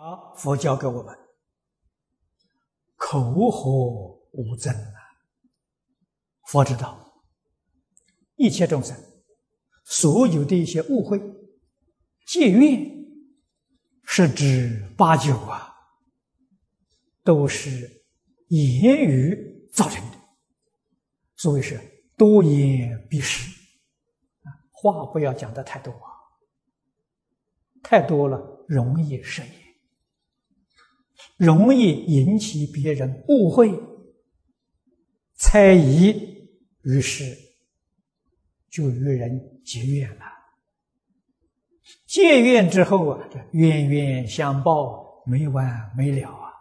啊，佛教给我们。口和无争啊！佛知道。一切众生。所有的一些误会、结怨，十之八九啊，都是言语造成的。所谓是多言必失，话不要讲的太多啊，太多了容易失言。容易引起别人误会、猜疑，于是就与人结怨了。结怨之后啊，这冤冤相报，没完没了啊！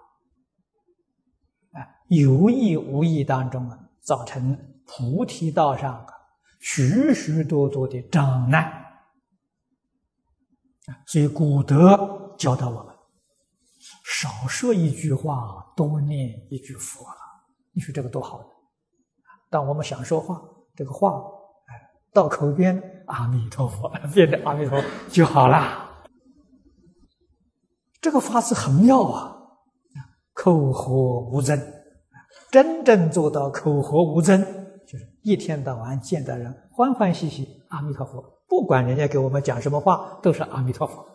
啊，有意无意当中啊，造成菩提道上啊许许多多的障碍啊。所以古德教导我们。少说一句话，多念一句佛了。你说这个多好呢？当我们想说话，这个话，哎，到口边，阿弥陀佛，变成阿弥陀佛就好了。这个法子很妙啊！口和无争，真正做到口和无争，就是一天到晚见到人欢欢喜喜，阿弥陀佛，不管人家给我们讲什么话，都是阿弥陀佛。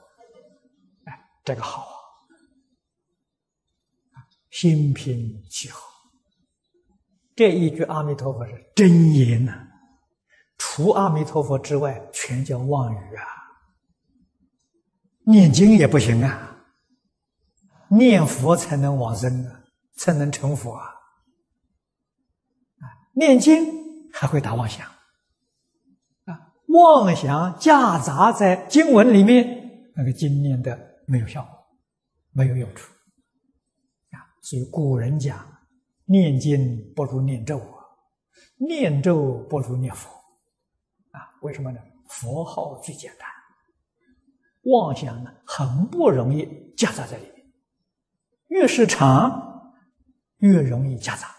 哎，这个好！心平气和，这一句阿弥陀佛是真言呐、除阿弥陀佛之外，全叫妄语啊！念经也不行啊，念佛才能往生啊，才能成佛啊！啊，念经还会打妄想，妄想夹杂在经文里面，那个经念的没有效果，没有用处。所以古人讲，念经不如念咒啊，念咒不如念佛，啊，为什么呢？佛号最简单，妄想呢很不容易夹杂在里面，越是长，越容易夹杂。